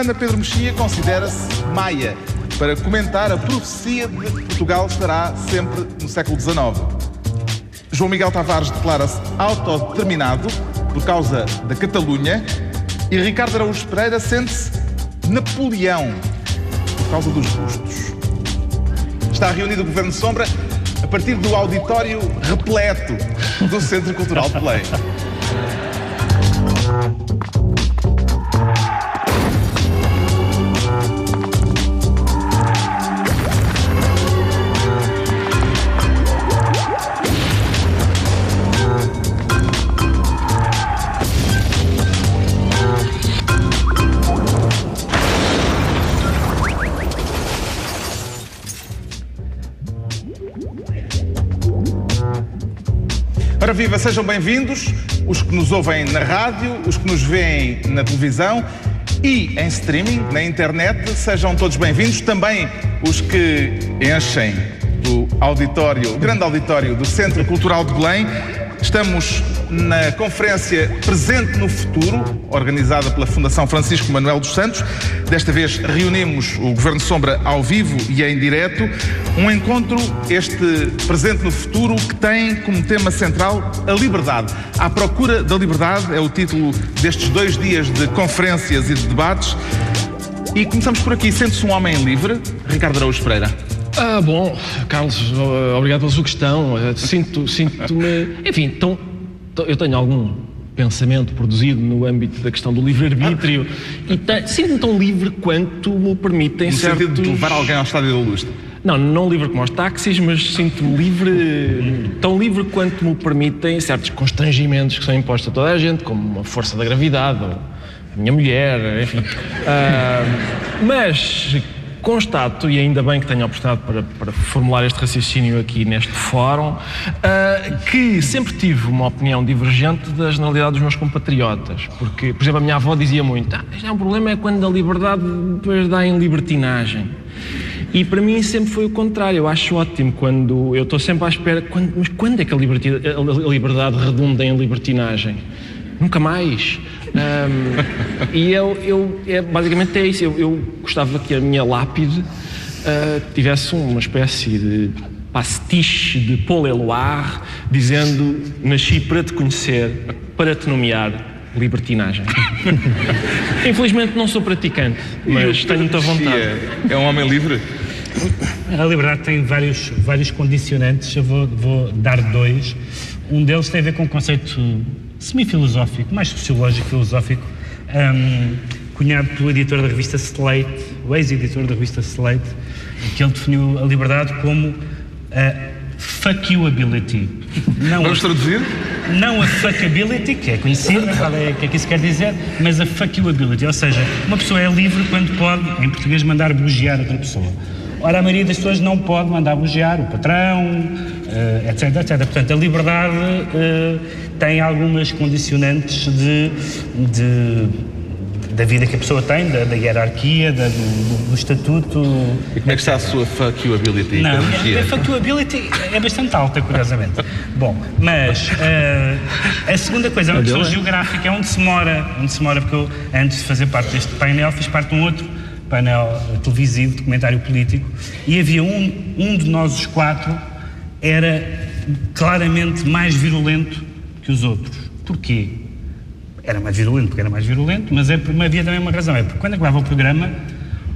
Semana, Pedro Mexia considera-se maia para comentar a profecia de que Portugal estará sempre no século XIX. João Miguel Tavares declara-se autodeterminado por causa da Catalunha e Ricardo Araújo Pereira sente-se Napoleão por causa dos bustos. Está reunido o Governo Sombra a partir do auditório repleto do Centro Cultural de Belém. Viva, sejam bem-vindos os que nos ouvem na rádio, os que nos veem na televisão e em streaming, na internet, sejam todos bem-vindos. Também os que enchem o auditório, o grande auditório do Centro Cultural de Belém. Estamos na conferência Presente no Futuro, organizada pela Fundação Francisco Manuel dos Santos. Desta vez reunimos o Governo Sombra ao vivo e em direto. Um encontro, este Presente no Futuro, que tem como tema central a liberdade. À procura da liberdade é o título destes dois dias de conferências e de debates. E começamos por aqui. Sente-se um homem livre? Ricardo Araújo Pereira. Ah, bom, Carlos, obrigado pela sua questão. Sinto, sinto-me. Enfim, tão, eu tenho algum pensamento produzido no âmbito da questão do livre-arbítrio e te, sinto-me tão livre quanto me permitem no certos... sentido de levar alguém ao estádio da luz. Não, não livre como aos táxis, mas sinto-me livre, tão livre quanto me permitem certos constrangimentos que são impostos a toda a gente, como a força da gravidade, ou a minha mulher, enfim. Uh, mas constato, e ainda bem que tenho a oportunidade para, para formular este raciocínio aqui neste fórum, uh, que sempre tive uma opinião divergente da generalidade dos meus compatriotas. Porque, por exemplo, a minha avó dizia muito: ah, isto é um problema é quando a liberdade depois dá em libertinagem. E para mim sempre foi o contrário. Eu acho ótimo quando eu estou sempre à espera, quando, mas quando é que a, a liberdade redunda em libertinagem? Nunca mais. Um, e eu, eu é, basicamente é isso. Eu, eu, gostava que a minha lápide uh, tivesse uma espécie de pastiche de Paul Eluard dizendo: Nasci para te conhecer, para te nomear libertinagem. Infelizmente não sou praticante, mas tenho muita vontade. É um homem livre? A liberdade tem vários, vários condicionantes, eu vou, vou dar dois. Um deles tem a ver com o conceito semi-filosófico, mais sociológico filosófico, um, cunhado pelo editor da revista Slate, o ex-editor da revista Slate, que ele definiu a liberdade como a fuck you ability. Não Vamos a, traduzir? Não a fuckability, que é conhecida, qual é, que é que isso quer dizer, mas a fuck you ability, ou seja, uma pessoa é livre quando pode, em português, mandar bugiar outra pessoa. Ora, a maioria das pessoas não pode mandar bugiar o patrão, uh, etc, etc. Portanto, a liberdade uh, tem algumas condicionantes de, de, da vida que a pessoa tem, da, da hierarquia, da, do, do, estatuto. E como é que está a sua fuck you ability? Não, a fuck you ability é bastante alta, curiosamente. Bom, mas uh, a segunda coisa é uma questão geográfica, é onde se mora, onde se mora, porque eu, antes de fazer parte deste painel, fiz parte de um outro painel televisivo, documentário político, e havia um, um de nós os quatro era claramente mais virulento que os outros. Porquê? Era mais virulento porque era mais virulento, mas, é, havia também uma razão. É porque quando acabava o programa,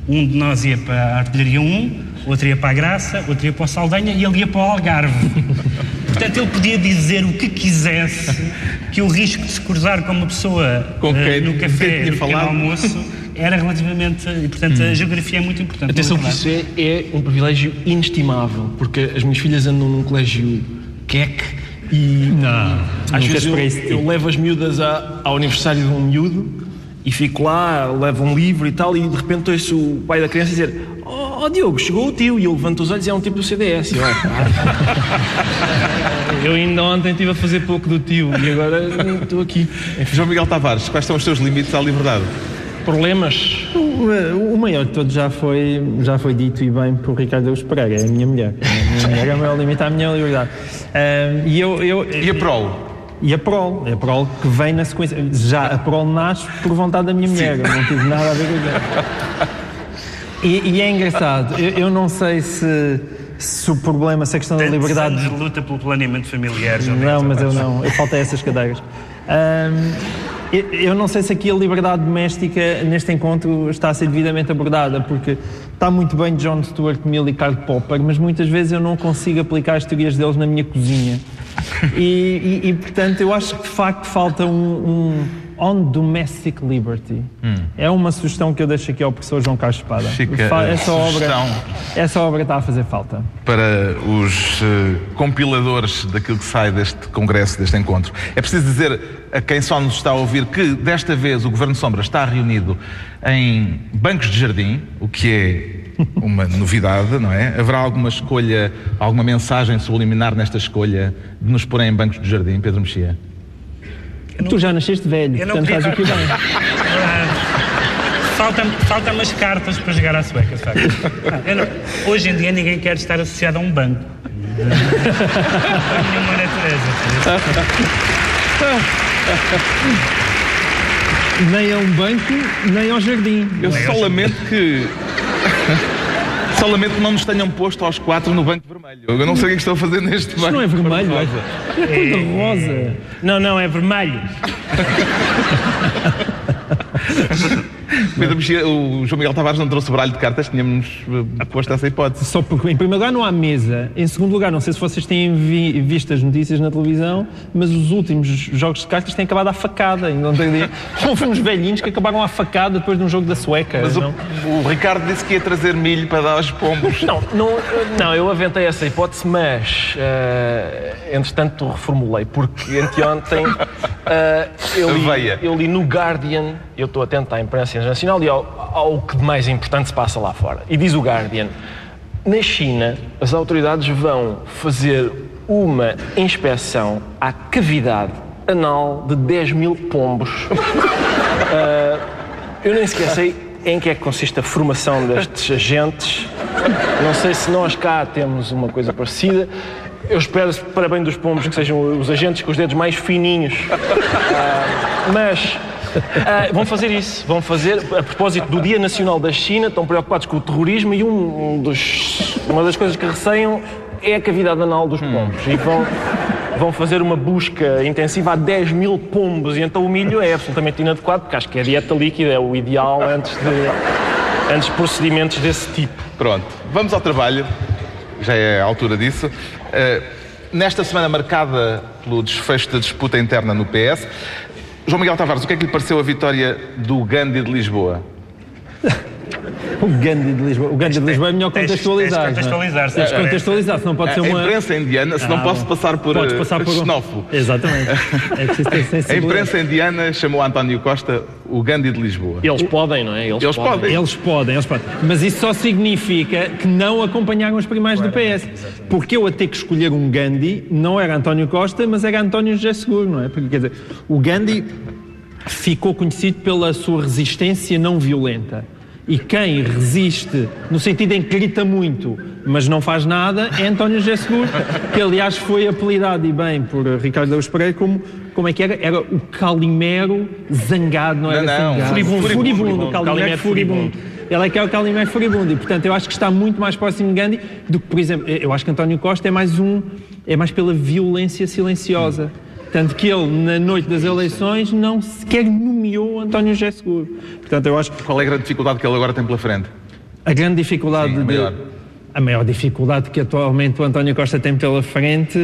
um de nós ia para a artilharia 1, outro ia para a Graça, outro ia para o Saldanha e ele ia para o Algarve. Portanto, ele podia dizer o que quisesse, que o risco de se cruzar com uma pessoa com quem, uh, no café, no almoço, era relativamente. E, portanto, hum. a geografia é muito importante. Atenção, que isso é, é, um privilégio inestimável, porque as minhas filhas andam num colégio queque e. Não, às vezes eu, eu, levo as miúdas a, ao aniversário de um miúdo e fico lá, levo um livro e tal, e de repente ouço o pai da criança dizer: Oh, oh Diogo, chegou o tio. E ele levanta os olhos e é um tipo do CDS. Eu, eu ainda ontem estive a fazer pouco do tio e agora estou aqui. João Miguel Tavares, quais são os teus limites à liberdade? Problemas? O, o, maior de todos já foi, já foi dito e bem por Ricardo Deus Pereira, é a minha mulher. A minha mulher é o maior limite à minha liberdade. Um, e eu, eu, e a prole? E a prol, a prol que vem na sequência. Já a prol nasce por vontade da minha mulher, eu não tive nada a ver com isso. E, e é engraçado, eu, eu não sei se, se o problema, se a questão da Tantos liberdade. anos de luta pelo planeamento familiar. já Não, mas eu não, eu faltei essas cadeiras. Ahm, eu- não sei se aqui a liberdade doméstica neste encontro está a ser devidamente abordada, porque está muito bem John Stuart Mill e Karl Popper, mas muitas vezes eu não consigo aplicar as teorias deles na minha cozinha. E, e- e, portanto, eu acho que de facto falta um, um on domestic liberty. É uma sugestão que eu deixo aqui ao professor João Carlos Espada. Fica essa, obra, essa obra está a fazer falta. para os eh, compiladores daquilo que sai deste congresso, deste encontro. É preciso dizer a quem só nos está a ouvir que desta vez o Governo Sombra está reunido em bancos de jardim, o que é uma novidade, não é? Haverá alguma escolha, alguma mensagem subliminar nesta escolha de nos pôr em bancos de jardim, Pedro Mexia? Tu já nasceste velho, Eu não portanto queria estás aqui bem. Faltam falta umas cartas para jogar à sueca, facto. Ah, não- hoje em dia ninguém quer estar associado a um banco. Não nenhuma natureza. Nem a um banco, nem ao jardim. Eu só lamento que. Só lamento que não nos tenham posto aos quatro no banco vermelho. Eu não sei o que é que estou a fazer neste banco. Isto não é vermelho, é, é cor de rosa. Não, não, é vermelho. Pedro Mexia, o João Miguel Tavares não trouxe o baralho de cartas, tínhamos eh, posto essa hipótese. Só porque, em primeiro lugar, não há mesa. Em segundo lugar, não sei se vocês têm vi- visto as notícias na televisão, mas os últimos jogos de cartas têm acabado à facada. Dia. Houve uns velhinhos que acabaram à facada depois de um jogo da sueca. Mas o, não? o Ricardo disse que ia trazer milho para dar aos pombos. Não, não, não, eu aventei essa hipótese, mas eh, entretanto reformulei, porque anteontem eh, eu, li, eu li no Guardian, eu estou atento à imprensa internacional e ao, ao que de mais importante se passa lá fora. E diz o Guardian: na China, as autoridades vão fazer uma inspeção à cavidade anal de 10 mil pombos. Eh, eu nem sei em que é que consiste a formação destes agentes. Não sei se nós cá temos uma coisa parecida. Eu espero, para bem dos pombos, que sejam os agentes com os dedos mais fininhos. Ah, mas ah, vão fazer isso. Vão fazer, a propósito do Dia Nacional da China, estão preocupados com o terrorismo e um dos, uma das coisas que receiam é a cavidade anal dos pombos. E vão, vão fazer uma busca intensiva a 10 mil pombos. E então o milho é absolutamente inadequado, porque acho que a dieta líquida é o ideal antes de, antes procedimentos desse tipo. Pronto, vamos ao trabalho. Já é a altura disso. Eh, nesta semana marcada pelo desfecho da disputa interna no PS, João Miguel Tavares, o que é que lhe pareceu a vitória do Gandhi de Lisboa? O Gandhi de Lisboa. O Gandhi de Lisboa é melhor contextualizar. tens de não é? contextualizar, Tens de parece. contextualizar, senão pode ser A uma. imprensa indiana, se não Ah, posso passar por, Podes eh, passar por um- xenófobo. Exatamente. É preciso ter A imprensa indiana chamou António Costa o Gandhi de Lisboa. Eles podem, não é? Eles podem. Eles podem, eles podem. Mas isso só significa que não acompanharam os primários do PS. Porque eu a ter que escolher um Gandhi, não era António Costa, mas era António José Seguro, não é? Porque, quer dizer, o Gandhi ficou conhecido pela sua resistência não violenta. E quem resiste, no sentido em que grita muito, mas não faz nada, é António José Seguro, que aliás foi apelidado, e bem, por Ricardo Araújo Pereira, como, como é que era? Era o Calimero zangado, não era Não, não, zangado? furibundo. Furibundo, Furibundo, o Calimero Calimero furibundo. Ele é que é o Calimero furibundo e, portanto, eu acho que está muito mais próximo de Gandhi do que, por exemplo, eu acho que António Costa é mais um, é mais pela violência silenciosa. Tanto que ele, na noite das eleições, não sequer nomeou António José Seguro. Portanto, eu acho que Qual é a grande dificuldade que ele agora tem pela frente? a grande dificuldade Sim, a de- maior. a maior dificuldade que atualmente o António Costa tem pela frente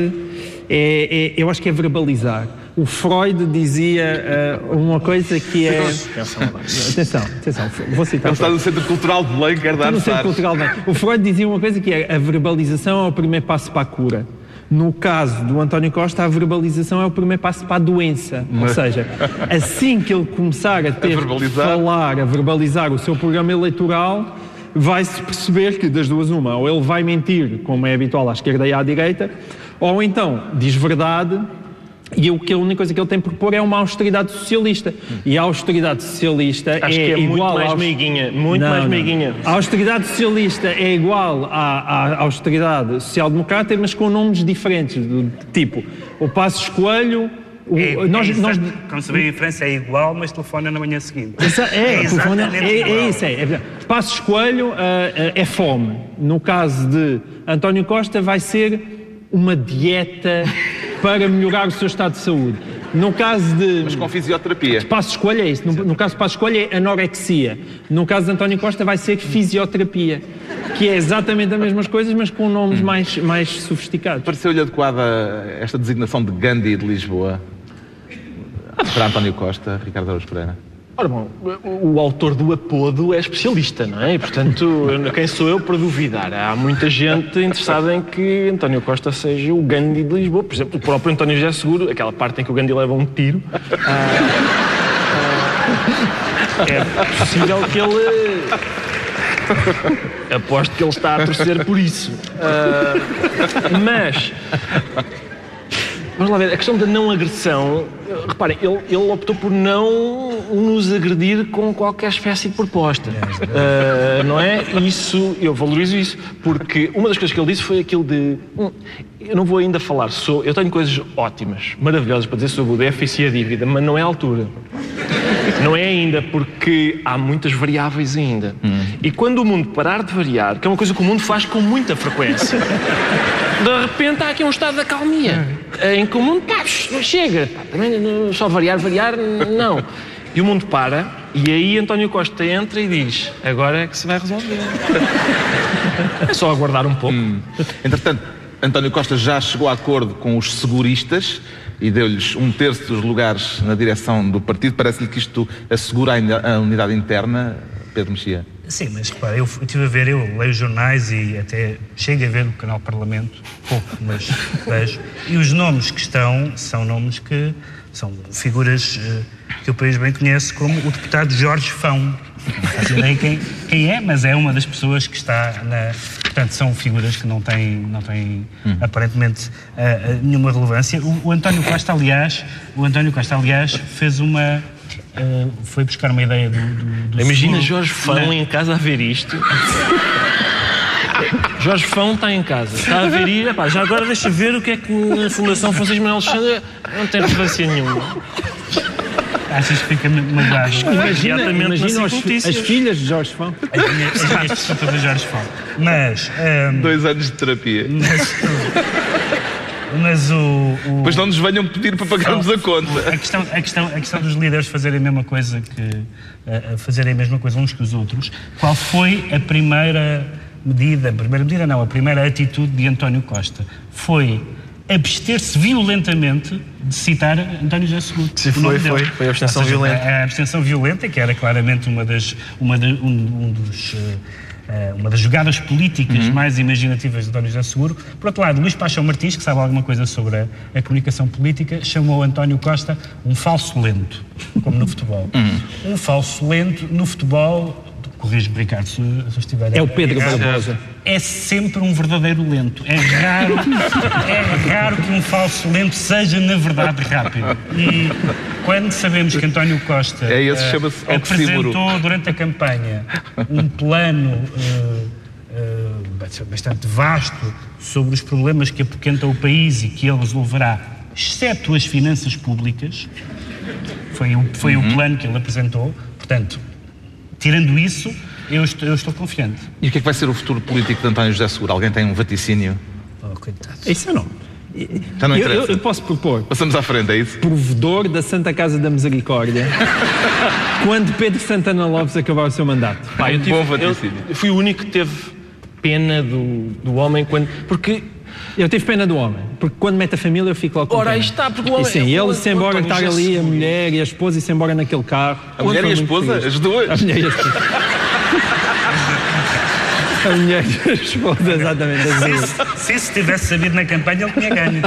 é, é- eu acho que é verbalizar. O Freud dizia ah, uma coisa que é. Atenção, atenção, vou citar. Ele está no Centro Cultural de Belém, quer Está no Centro. Cultural bem. O Freud dizia uma coisa que é a verbalização é o primeiro passo para a cura. No caso do António Costa, a verbalização é o primeiro passo para a doença. Ou seja, assim que ele começar a ter verbalizar. falar, a verbalizar o seu programa eleitoral, vai-se perceber que das duas uma, ou ele vai mentir, como é habitual à esquerda e à direita, ou então diz verdade e o que a única coisa que ele tem por propor é uma austeridade socialista. E a austeridade socialista Acho é, que é muito igual mais aos- meiguinha, muito mais meiguinha. A austeridade socialista é igual à, à austeridade social-democrata, mas com nomes diferentes, do tipo o Passos Coelho, O- É, nós, é nós. Como se vê em França é igual, mas telefona na manhã seguinte. É, É telefone- exatamente é, é isso, é. é. Passos Coelho ah, ah, é fome. No caso de António Costa, vai ser uma dieta para melhorar o seu estado de saúde. No caso de. Mas com fisioterapia. Passos Coelho é isso. No, no caso de Passos Coelho é anorexia. No caso de António Costa vai ser fisioterapia. Que é exatamente as mesmas coisas, mas com nomes mais, mais sofisticados. Pareceu-lhe adequada esta designação de Gandhi de Lisboa para António Costa, Ricardo Araújo Pereira? Ora bom, o, autor do apodo é especialista, não é? E, portanto, quem sou eu para duvidar? Há muita gente interessada em que António Costa seja o Gandhi de Lisboa. Por exemplo, o próprio António José Seguro, aquela parte em que o Gandhi leva um tiro. ah, ah, é possível que ele. Aposto que ele está a torcer por isso. Ah, mas. Vamos lá ver, a questão da não agressão, reparem, ele, ele optou por não nos agredir com qualquer espécie de proposta. Eh, não é? Isso, eu valorizo isso, porque uma das coisas que ele disse foi aquilo de. "Hum, eu não vou ainda falar sobre. Eu tenho coisas ótimas, maravilhosas para dizer sobre o déficit e a dívida, mas não é a altura. Não é ainda, porque há muitas variáveis ainda. E quando o mundo parar de variar, que é uma coisa que o mundo faz com muita frequência, de repente há aqui um estado de acalmia, em que o mundo, pá, chega. Só variar, variar, não. E o mundo para, e aí António Costa entra e diz: agora é que se vai resolver. É só aguardar um pouco. Entretanto, António Costa já chegou a acordo com os seguristas e deu-lhes um terço dos lugares na direção do partido. Parece-lhe que isto assegura a unidade interna, Pedro Mexia? Sim, mas repara, eu estive a ver, eu leio jornais e até chego a ver o canal Parlamento, pouco, mas vejo. E os nomes que estão são nomes que são figuras eh, que o país bem conhece, como o deputado Jorge Fão. Não faço ideia quem, quem é, mas é uma das pessoas que está na. Portanto, são figuras que não têm, não têm aparentemente eh, eh, nenhuma relevância. O, o António Costa, aliás, o António Costa, aliás, fez uma. Eh, foi buscar uma ideia do. do, do Imagina seguro Jorge Fão na- em casa a ver isto. Jorge Fão está em casa, está a ver e epá, já agora deixa ver o que é que a Fundação Francisco Manuel Alexandre não tem relevância nenhuma. Achas que fica magoado? Imagina, imagina os fi- as filhas de Jorge Fão. As minhas, as minhas desculpas a Jorge Fão. Mas, ehm, Dois anos de terapia. mas, mas o, o- Pois não nos venham pedir para pagarmos a conta. a, questão, a, questão, a questão dos líderes fazerem a mesma coisa que a, a fazerem a mesma coisa uns que os outros, qual foi a primeira medida, a primeira medida não, a primeira atitude de António Costa? Foi abster-se violentamente de citar António José Seguro. Sim, foi, foi. Foi a abstenção seja, violenta. A, a abstenção violenta, que era claramente uma das, uma da- um, um dos... eh, uma das jogadas políticas Uhum. mais imaginativas de António José Seguro. Por outro lado, Luís Paixão Martins, que sabe alguma coisa sobre a, a comunicação política, chamou António Costa um falso lento, como no futebol. Uhum. Um falso lento no futebol, corrijo-me Ricardo se, se eu estiver É o Pedro Barbosa. É sempre um verdadeiro lento. É raro, é raro que um falso lento seja, na verdade, rápido. E quando sabemos que António Costa É esse, chama-se apresentou durante a campanha um plano eh, eh, bastante vasto sobre os problemas que apoquenta o país e que ele resolverá, exceto as finanças públicas, foi, o, foi o plano que ele apresentou. Portanto, tirando isso, eu estou, eu estou confiante. E o que é que vai ser o futuro político de António José Seguro? Alguém tem um vaticínio? Oh, coitado. Isso eu não. Já não Eu, eu- interessa. eu posso propor Passamos à frente, é isso? provedor da Santa Casa da Misericórdia quando Pedro Santana Lopes acabar o seu mandato. Pá, eu, tive- Bom vaticínio. eu fui o único que teve pena do, do homem quando. Porque Eu tive pena do homem, porque quando mete a família eu fico logo com Ora, pena. está, porque o homem- E sim, o- ele se embora estar ali, a mulher e a esposa e se embora naquele carro. A mulher e a esposa? feliz. As duas? A mulher e a esposa. A mulher e a esposa, exatamente. as duas. Se isso tivesse sabido na campanha, ele tinha ganho.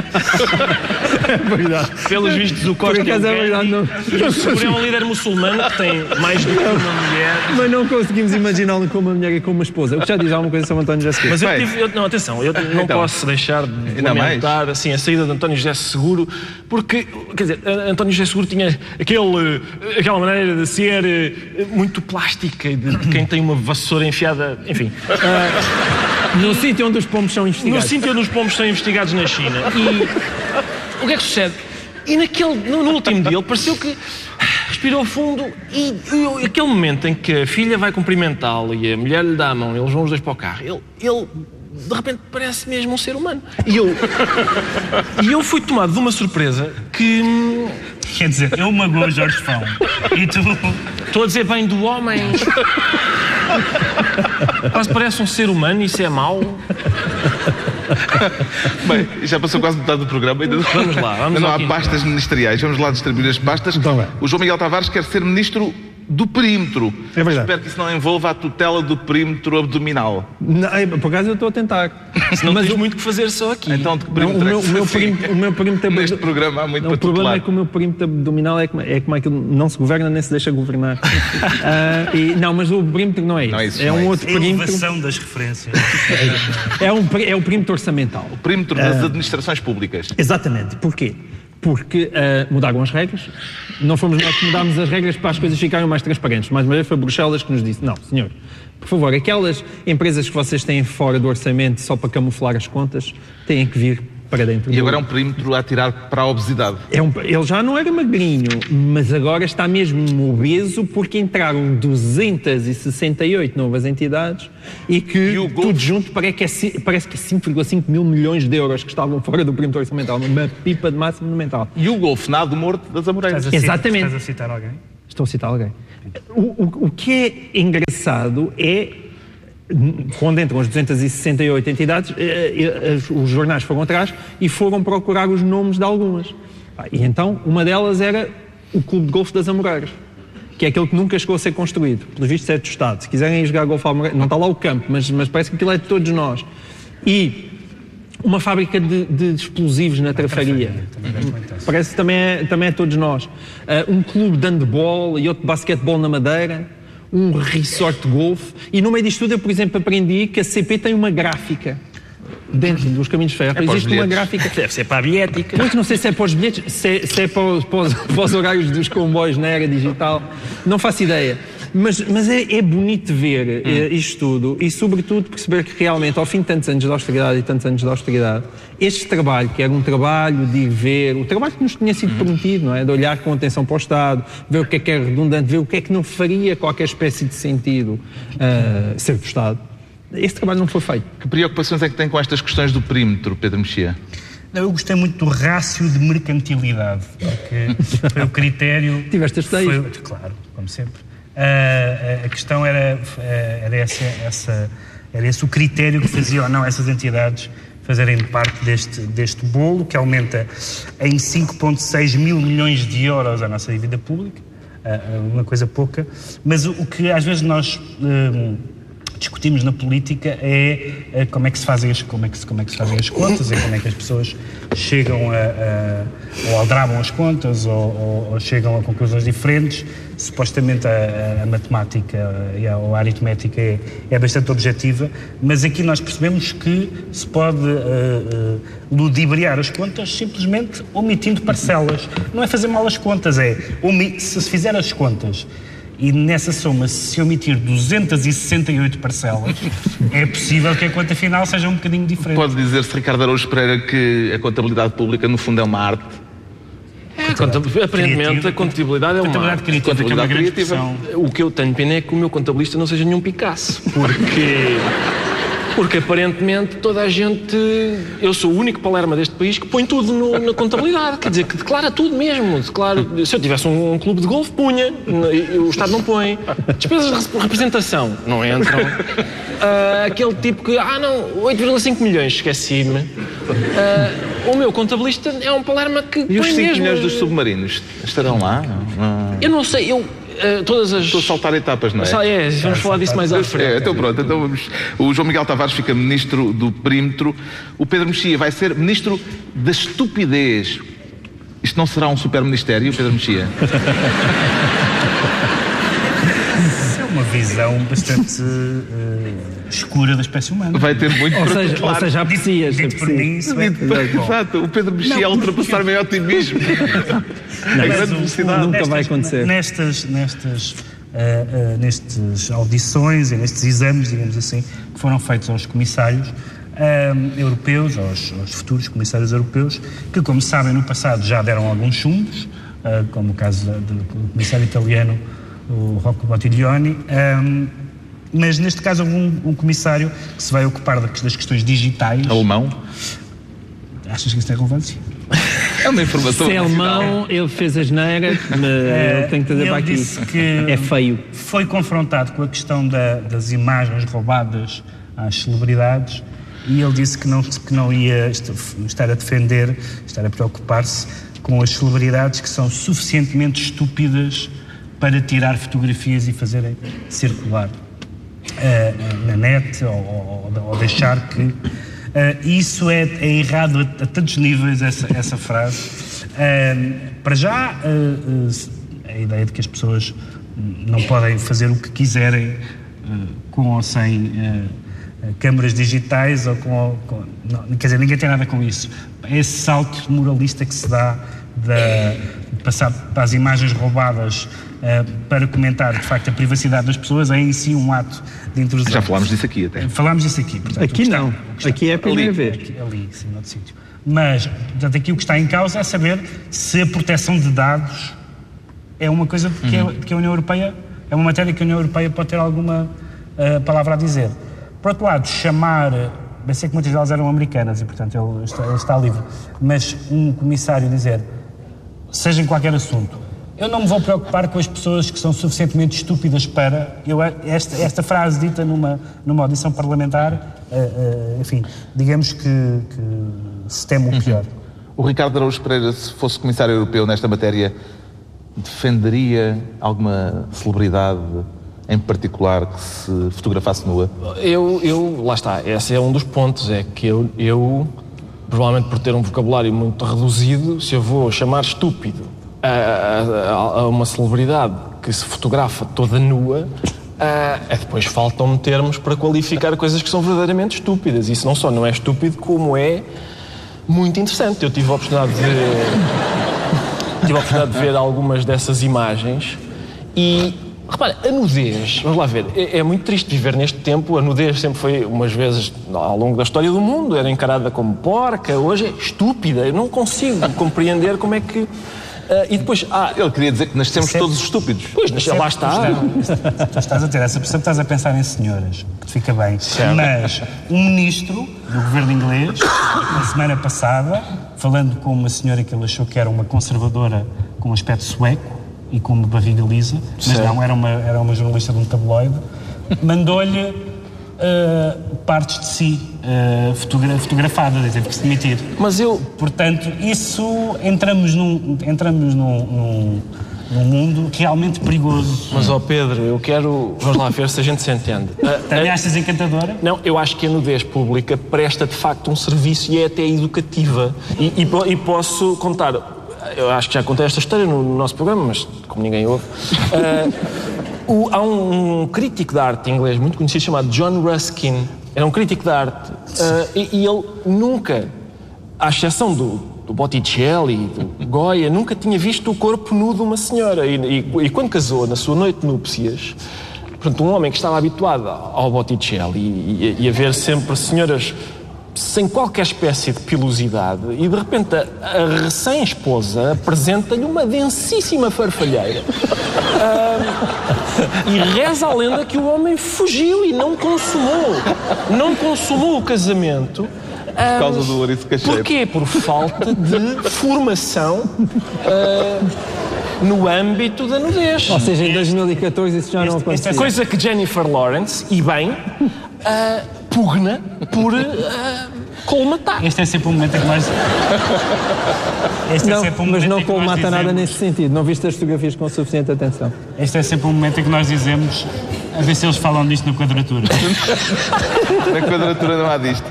É verdade. pelos vistos o Costa Por acaso é verdade, não. o Seguro é um líder muçulmano que tem mais do que uma mulher. Mas não conseguimos imaginá-lo como uma mulher e como uma esposa. O que já diz alguma coisa sobre António José Seguro? Mas eu Bem. tive, eu- não, atenção, eu não Então, posso deixar de lamentar assim, a saída de António José Seguro, porque, quer dizer, António José Seguro tinha aquele, aquela maneira de ser eh, muito plástica, de, de quem tem uma vassoura enfiada, enfim. No sítio onde os pombos são No investigados. sítio onde os pombos são investigados na China. E o que é que sucede? E naquele, no, no último dia ele pareceu que respirou fundo e, e aquele momento em que a filha vai cumprimentá-lo e a mulher lhe dá a mão, eles vão os dois para o carro, ele, ele de repente parece mesmo um ser humano. E eu, e eu fui tomado de uma surpresa que. Quer dizer, eu magoo Jorge Fão e tu. Estou a dizer bem do homem. Quase parece um ser humano, isso é mau. Bem, já passou quase metade do programa. Ainda Vamos lá, vamos ainda não há pastas ministeriais. Vamos lá distribuir as pastas. Então vai. o João Miguel Tavares quer ser ministro do perímetro. É verdade. Espero que isso não envolva a tutela do perímetro abdominal. Não, é, por acaso eu estou a tentar. Não Mas tens o- muito que fazer só aqui. Então, de que Não, perímetro o, meu, é que o, meu perímetro, o meu perímetro Neste programa há muito Não, para o problema tutelar. é que o meu perímetro abdominal é como, é como aquilo não se governa nem se deixa governar. Ah, e- não, mas o perímetro não é isso. Não é isso, é não um é outro perímetro. Elevação das referências. É, um, é o perímetro orçamental. Perímetro das Ah. administrações públicas. Exatamente. Porquê? Porque ah, mudaram as regras. Não fomos nós que mudámos as regras para as coisas ficarem mais transparentes. Mais uma vez foi Bruxelas que nos disse: não, senhor, por favor, aquelas empresas que vocês têm fora do orçamento só para camuflar as contas têm que vir para dentro E do- agora é um perímetro a tirar para a obesidade. É um- ele já não era magrinho, mas agora está mesmo obeso porque entraram 268 novas entidades e que E o Golfo? tudo junto parece que, é, ci- parece que é 5,5 mil milhões de euros que estavam fora do perímetro orçamental. Uma pipa de massa monumental. E o golfenado morto das Amoreiras. Estás a citar- Exatamente. Estás a citar alguém? Estou a citar alguém. O, o- o que é engraçado é. Quando entram as 268 entidades, eh, eh, os jornais foram atrás e foram procurar os nomes de algumas. Ah, E então, uma delas era o Clube de Golfe das Amoreiras, que é aquele que nunca chegou a ser construído. Pelo visto, é do Estado. Se quiserem ir jogar golfe à Amoreiras, não está lá o campo, mas, mas parece que aquilo é de todos nós. E uma fábrica de, de explosivos na trafaria. Parece que também é, também é todos nós. Ah, um clube de handball e outro de basquetebol na Madeira, um resort de golfe. E no meio disto tudo, eu, por exemplo, aprendi que a CP tem uma gráfica dentro dos caminhos de ferro. os Existe uma gráfica. Deve ser para a bilhética. Pois não sei se é para os bilhetes, se é, se é para, os, para os- para os horários dos comboios na era digital, não faço ideia. Mas, mas é, é bonito ver eh, isto tudo e, sobretudo, perceber que realmente, ao fim de tantos anos de austeridade e tantos anos de austeridade, este trabalho, que era um trabalho de ir ver, o trabalho que nos tinha sido prometido, não é? De olhar com atenção para o Estado, ver o que é que é redundante, ver o que é que não faria qualquer espécie de sentido ah, ser do Estado. Esse trabalho não foi feito. Que preocupações é que tem com estas questões do perímetro, Pedro Mexia? Não, Eu gostei muito do rácio de mercantilidade, porque foi o critério. Tiveste as seis. foi- Claro, como sempre. Ah, a- a questão era, ah, era, essa, essa- era esse o critério que fazia ou não essas entidades fazerem parte deste, deste bolo, que aumenta em 5,6 mil milhões de euros a nossa dívida pública, uma coisa pouca, mas o, o que às vezes nós. Discutimos na política é, eh, como é que se fazem as como é que se, como é que se fazem as contas e como é que as pessoas chegam a, a ou aldrabam as contas ou, ou- ou chegam a conclusões diferentes. Supostamente a, a- a matemática e a, ou a aritmética é, é bastante objetiva mas aqui nós percebemos que se pode eh, eh, ludibriar as contas simplesmente omitindo parcelas. Não é fazer mal as contas é se se fizer as contas e nessa soma, se omitir 268 parcelas, é possível que a conta final seja um bocadinho diferente. Pode dizer-se, Ricardo Araújo Pereira, que a contabilidade pública, no fundo, é uma arte. É, conta- aparentemente Criativa. a contabilidade é uma Contabilidade arte. criativa, que é uma Contabilidade criativa. expressão. O que eu tenho pena é que o meu contabilista não seja nenhum Picasso, porque porque aparentemente toda a gente, eu sou o único palerma deste país que põe tudo no- na contabilidade, quer dizer que declara tudo mesmo, declara, se eu tivesse um, um clube de golfe punha, o Estado não põe, despesas de representação não entram, Ah, aquele tipo que, ah não, 8,5 milhões, esqueci-me. Ah, o meu contabilista é um palerma que E os põe 5 mesmo. milhões dos submarinos estarão lá? Não. Eu não sei, eu ah, todas as Estou a saltar etapas, não é? é, vamos falar disso mais à frente. É, então pronto, então vamos. O João Miguel Tavares fica ministro do perímetro. O Pedro Mexia vai ser ministro da estupidez. Isto não será um super-ministério, Pedro Mexia? Isso é uma visão bastante eh, escura da espécie humana. Vai ter muito Ou para seja, ou seja aprecias. Dito por aprecias. mim, isso é Dito- Exato, o Pedro Mexia a ultrapassar meu otimismo. a Mas grande velocidade. Nunca nestas- vai acontecer. Nestas, nestas, ah, ah, nestas audições e nestes exames, digamos assim, que foram feitos aos comissários, um, europeus, aos, aos, futuros comissários europeus, que, como sabem, no passado já deram alguns chumbos, uh, como o caso do, do comissário italiano, o Rocco Bottiglione, um, mas neste caso houve um, um, comissário que se vai ocupar das questões digitais. Alemão? Achas que isso tem relevância? É uma informação. Se é alemão, ele fez as neiras, é, ele tem que trazer para aqui. que é feio. Foi confrontado com a questão da, das imagens roubadas às celebridades e ele disse que não, que não ia estar a defender, estar a preocupar-se com as celebridades que são suficientemente estúpidas para tirar fotografias e fazerem circular na net ou, ou, deixar que. Uh, isso é, é errado a, a, tantos níveis, essa, essa frase. Uh, para já, a ideia de que as pessoas não podem fazer o que quiserem com ou sem câmaras digitais ou com. com não, quer dizer, ninguém tem nada com isso. É esse salto moralista que se dá de passar para as imagens roubadas uh, para comentar, de facto, a privacidade das pessoas é em si um ato de intrusão. Já falámos disso aqui até. Falámos disso aqui. Portanto, aqui está, não. Está, aqui é a primeira ali, vez. Aqui, ali, sim, noutro sítio. Mas, portanto, aqui o que está em causa é saber se a proteção de dados é uma coisa que, uhum. é, que a União Europeia, é uma matéria que a União Europeia pode ter alguma uh, palavra a dizer. Por outro lado, chamar. Bem sei que muitas delas eram americanas e, portanto, ele está, ele está livre. Mas um comissário dizer, seja em qualquer assunto, eu não me vou preocupar com as pessoas que são suficientemente estúpidas para. Eu, esta, esta frase dita numa, numa audição parlamentar, uh, uh, enfim, digamos que, que se teme o uhum. pior. O Ricardo Araújo Pereira, se fosse comissário europeu nesta matéria, defenderia alguma celebridade em particular que se fotografasse nua? Eu, eu, lá está, esse é um dos pontos, é que eu, eu, provavelmente por ter um vocabulário muito reduzido, se eu vou chamar estúpido a, a, uma celebridade que se fotografa toda nua, Uh, depois faltam-me termos para qualificar coisas que são verdadeiramente estúpidas. Isso não só não é estúpido, como é muito interessante. Eu tive a oportunidade de, tive a oportunidade de ver algumas dessas imagens e Repara, a nudez, vamos lá ver, é, é, muito triste viver neste tempo. A nudez sempre foi, umas vezes, ao longo da história do mundo, era encarada como porca, hoje é estúpida. Eu não consigo compreender como é que. Uh, e depois, ah, ele queria dizer que nascemos sempre, todos estúpidos. Pois, nasceu, lá está. tu estás a ter essa percepção, estás a pensar em senhoras, que te fica bem. Certo. Mas um ministro do governo inglês, na semana passada, falando com uma senhora que ele achou que era uma conservadora com um aspecto sueco, e com uma barriga lisa, mas certo. não, era uma, era uma jornalista de um tabloide, mandou-lhe uh, partes de si uh, fotogra fotografadas, teve que se demitir. Mas eu... Portanto, isso, entramos num, entramos num, num, num mundo realmente perigoso. Mas, ó Pedro, eu quero. Vamos lá ver se a gente se entende. Também achas encantadora? Não, eu acho que a nudez pública presta de facto um serviço e é até educativa. E, e, e posso contar eu acho que já contei esta história no, no nosso programa, mas como ninguém ouve. Uh, o, há um, um, crítico de arte inglês muito conhecido chamado John Ruskin. Era um crítico de arte. Uh, e, e, ele nunca, à exceção do, do Botticelli, do Goya, nunca tinha visto o corpo nu de uma senhora. E, e, e quando casou, na sua noite de núpcias, portanto, um homem que estava habituado ao Botticelli e, e a ver sempre senhoras sem qualquer espécie de pilosidade e de repente a, a recém-esposa apresenta-lhe uma densíssima farfalheira. e reza a lenda que o homem fugiu e não consumou. Não consumou o casamento. Por causa do ouriço cacheiro. Porquê? Por falta de formação uh, no âmbito da nudez. Ou seja, em 2014 isso já não aconteceu. Coisa que Jennifer Lawrence, e bem, uh, pugna por uh, colmatar. Este é sempre um momento em que nós. Este é não, é sempre um mas não colmata dizemos... nada nesse sentido. Não viste as fotografias com suficiente atenção. Este é sempre um momento em que nós dizemos. A ver se eles falam disto na quadratura. na quadratura não há disto.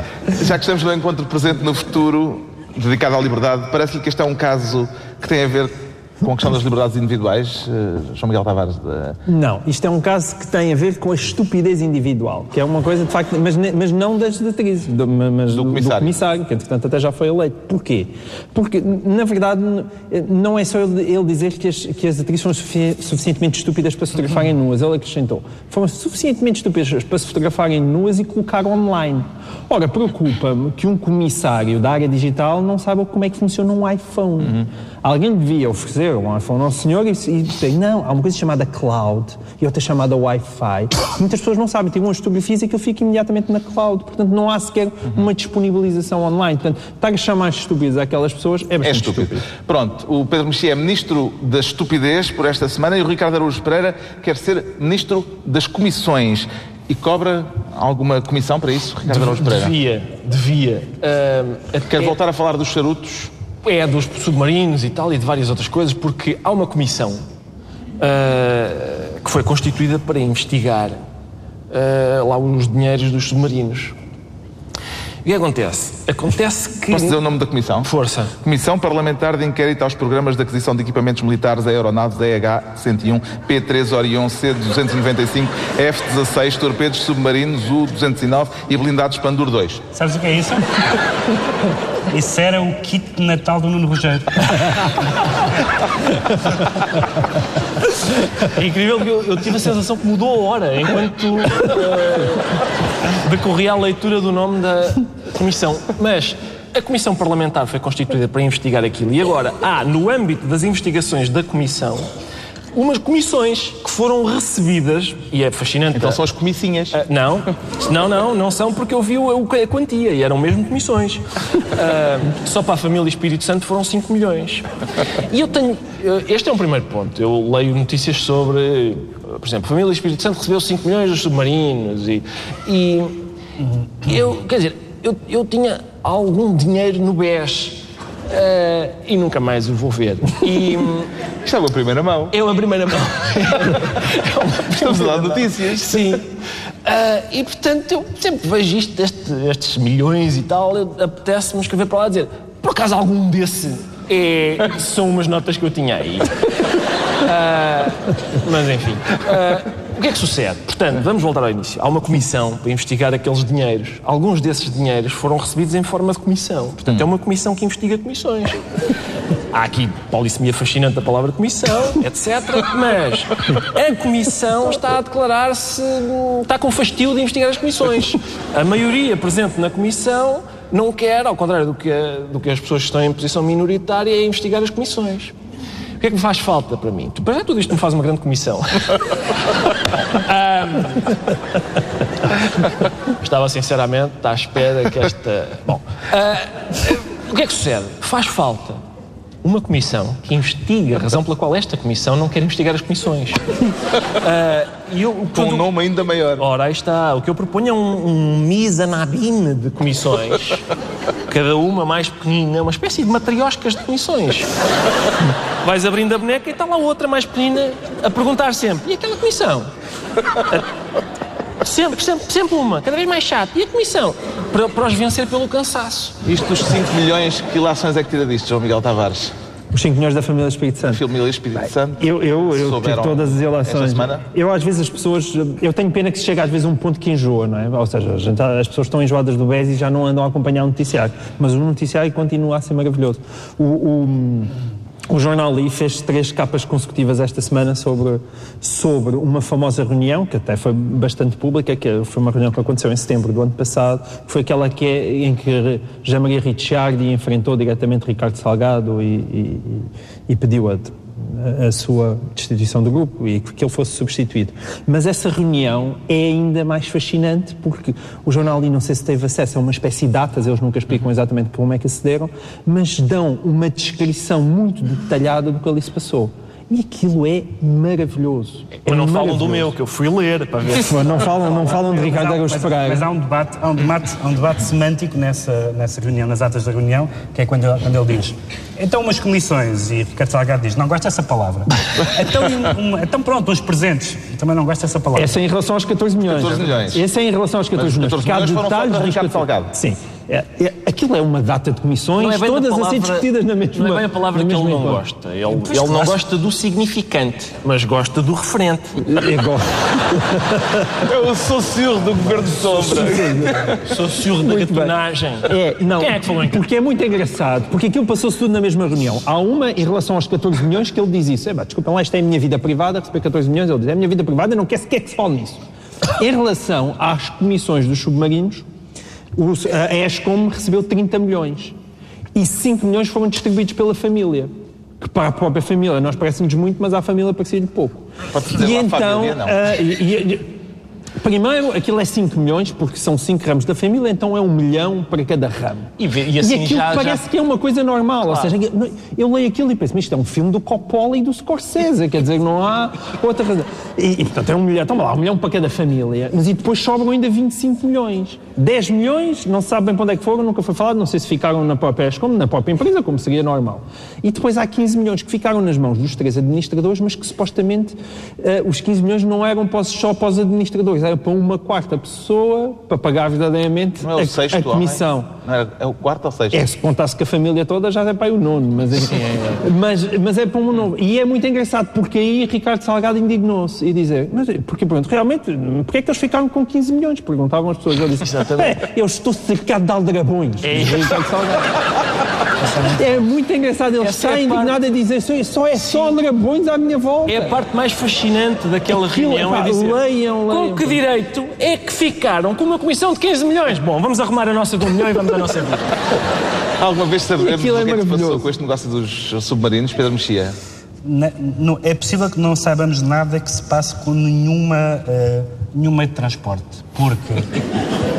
Já que estamos no encontro presente no futuro, dedicado à liberdade, parece-lhe que este é um caso que tem a ver com a questão das liberdades individuais, uh, João Miguel Tavares? Uh... Não, isto é um caso que tem a ver com a estupidez individual, que é uma coisa de facto, mas, mas não das atrizes, mas do, do, comissário. do, comissário. que entretanto até já foi eleito. Porquê? Porque, na verdade, não é só ele, ele dizer que as, que as atrizes são suficientemente estúpidas para se fotografarem nuas, ele acrescentou. Foram suficientemente estúpidas para se fotografarem nuas e colocar online. Ora, preocupa-me que um comissário da área digital não saiba como é que funciona um iPhone. Uhum. Alguém devia oferecer um iPhone ao senhor e, e dizer, não, há uma coisa chamada cloud e outra chamada Wi-Fi. Muitas pessoas não sabem, tiram as fotografias e aquilo fica imediatamente na cloud. Portanto, não há sequer uhum. uma disponibilização online. Portanto, estar a chamar estúpidas àquelas pessoas é bastante é estúpido. estúpido. Pronto, o Pedro Mexia é Ministro da Estupidez por esta semana e o Ricardo Araújo Pereira quer ser Ministro das Comissões. E cobra alguma comissão para isso, Ricardo Araújo Pereira? Devia, devia. Uh, Quer voltar a falar dos charutos? É, dos submarinos e tal, e de várias outras coisas, porque há uma comissão uh, que foi constituída para investigar uh, lá os dinheiros dos submarinos. O que acontece? Acontece que. Posso dizer o nome da comissão? Força. Comissão Parlamentar de Inquérito aos Programas de Aquisição de Equipamentos Militares Aeronaves EH-101, P-3 Orion, C-295, F-16, torpedos submarinos U-209 e blindados Pandur 2. Sabes o que é isso? Isso era o kit de Natal do Nuno Rogério. É incrível que eu, eu, tive a sensação que mudou a hora enquanto uh, decorria a leitura do nome da comissão. Mas a comissão parlamentar foi constituída para investigar aquilo e agora há, no âmbito das investigações da comissão, umas comissões que foram recebidas, e é fascinante. Então são as comissinhas? Uh, não, não, não, não são porque eu vi a quantia e eram mesmo comissões. Uh, só para a família Espírito Santo foram 5 milhões. E eu tenho. Este é um primeiro ponto. Eu leio notícias sobre. Por exemplo, a família Espírito Santo recebeu 5 milhões dos submarinos e. e eu, quer dizer, eu, eu tinha algum dinheiro no BES Uh, e nunca mais o vou ver. E, Isto é uma primeira mão. É uma primeira mão. é Estamos a dar notícias. Sim. Uh, e portanto, eu sempre vejo isto, este, estes milhões e tal, apetece-me escrever para lá e dizer: por acaso algum desse é, são umas notas que eu tinha aí. Uh, mas enfim. O que é que sucede? Portanto, vamos voltar ao início. Há uma comissão para investigar aqueles dinheiros. Alguns desses dinheiros foram recebidos em forma de comissão. Portanto, é uma comissão que investiga comissões. Há aqui polissemia fascinante da palavra comissão, etc. Mas a comissão está a declarar-se. está com fastio de investigar as comissões. A maioria presente na comissão não quer, ao contrário do que, do que as pessoas que estão em posição minoritária, é investigar as comissões que é que me faz falta para mim? Para já tudo isto me faz uma grande comissão. um, estava sinceramente à espera que esta. Bom, uh, o que é que sucede? Faz falta uma comissão que investiga a razão pela qual esta comissão não quer investigar as comissões. Uh, eu, Com um nome ainda maior. Ora, aí está. O que eu proponho é um, um misanabine de comissões, cada uma mais pequenina, uma espécie de matrioscas de comissões. Vais abrindo a boneca e está lá outra mais pequenina a perguntar sempre: e aquela comissão? Sempre, sempre, sempre uma, cada vez mais chato. E a comissão? Para, para os vencer pelo cansaço. Isto dos 5 milhões, que ilações é que tira disto, João Miguel Tavares? Os 5 milhões da família Espírito Santo. Família Espírito Santo. Eu, eu, eu tive todas as ilações. Eu, às vezes, as pessoas. Eu tenho pena que se chega às vezes a um ponto que enjoa, não é? Ou seja, as pessoas estão enjoadas do BES e já não andam a acompanhar o noticiário. Mas o noticiário continua a ser maravilhoso. o, o o jornal Lee fez três capas consecutivas esta semana sobre, sobre uma famosa reunião, que até foi bastante pública, que foi uma reunião que aconteceu em setembro do ano passado, que foi aquela que é, em que Jean-Marie Ricciardi enfrentou diretamente Ricardo Salgado e, e, e pediu a a sua destituição do grupo e que ele fosse substituído. Mas essa reunião é ainda mais fascinante porque o jornal ali, não sei se teve acesso a uma espécie de datas, eles nunca explicam exatamente como é que acederam, mas dão uma descrição muito detalhada do que ali se passou. E aquilo é maravilhoso. É não falam do meu, que eu fui ler para ver. não falam, não falam de Ricardo Araújo Pereira. Mas há um debate, há um debate, há um debate semântico nessa, nessa reunião, nas atas da reunião, que é quando ele, quando ele diz então umas comissões, e Ricardo Salgado diz, não gosto dessa palavra. então, um, então pronto, uns presentes, também não gosto dessa palavra. Essa é em relação aos 14 milhões. 14 milhões. Esse é em relação aos 14 milhões. 14 milhões foram para Ricardo Salgado. Sim. É, é, Aquilo é uma data de comissões, é bem da todas a ser palavra- discutidas na mesma Não é bem a palavra que ele não enquadro. gosta. Ele, ele não gosta do significante, mas gosta do referente. Eu gosto. É o socio do Governo de Sombra. Sou senhor da gatonagem. É, não, Quem é que falou em porque é muito engraçado, porque aquilo passou-se tudo na mesma reunião. Há uma em relação aos 14 milhões que ele diz isso. É, desculpem lá, isto é a minha vida privada, receber 14 milhões, ele diz, é a minha vida privada, não quer sequer que se fale nisso. Em relação às comissões dos submarinos, os- a ESCOM recebeu 30 milhões e 5 milhões foram distribuídos pela família. Que para a própria família nós parece-nos muito, mas à família parecia-lhe pouco. E então, família, não. ah, e- e- Primeiro, aquilo é 5 milhões, porque são 5 ramos da família, então é um milhão para cada ramo. E e assim aquilo já- parece já- que é uma coisa normal. Ou seja, eu- leio aquilo e penso, mas isto é um filme do Coppola e do Scorsese, quer dizer, não há outra razão. E, e, portanto é um milhão, então lá, um milhão para cada família. Mas e depois sobram ainda 25 milhões. 10 milhões, não se sabe bem para onde é que foram, nunca foi falado, não sei se ficaram na própria ESCOM, na própria empresa, como seria normal. E depois há 15 milhões que ficaram nas mãos dos três administradores, mas que supostamente eh, os 15 milhões não eram só para os administradores, era para uma quarta pessoa, para pagar verdadeiramente Não é o a, sexto a comissão. Não é, é o quarto ou sexto? É, se contasse que a família toda já é para aí o nono, mas, enfim, mas, mas é para um novo. E é muito engraçado, porque aí Ricardo Salgado indignou-se e dizer, mas porque pronto, realmente, porque é que eles ficaram com 15 milhões? Perguntavam as pessoas. Ele disse, Exatamente. é, eu estou cercado de aldrabões. diz Ricardo Salgado. É muito engraçado, ele Essa está é a parte- indignado a dizer, só, só é só aldrabões à minha volta. É a parte mais fascinante daquela Aquilo, reunião. epá, é dizer, leiam, leiam. Com que direito é que ficaram com uma comissão de 15 milhões? Bom, vamos arrumar a nossa de um milhão e vamos à nossa vida. Alguma vez sabemos o que é é que se passou com este negócio dos submarinos, Pedro Mexia? É possível que não saibamos nada que se passe com nenhuma, eh, nenhum meio de transporte. Porque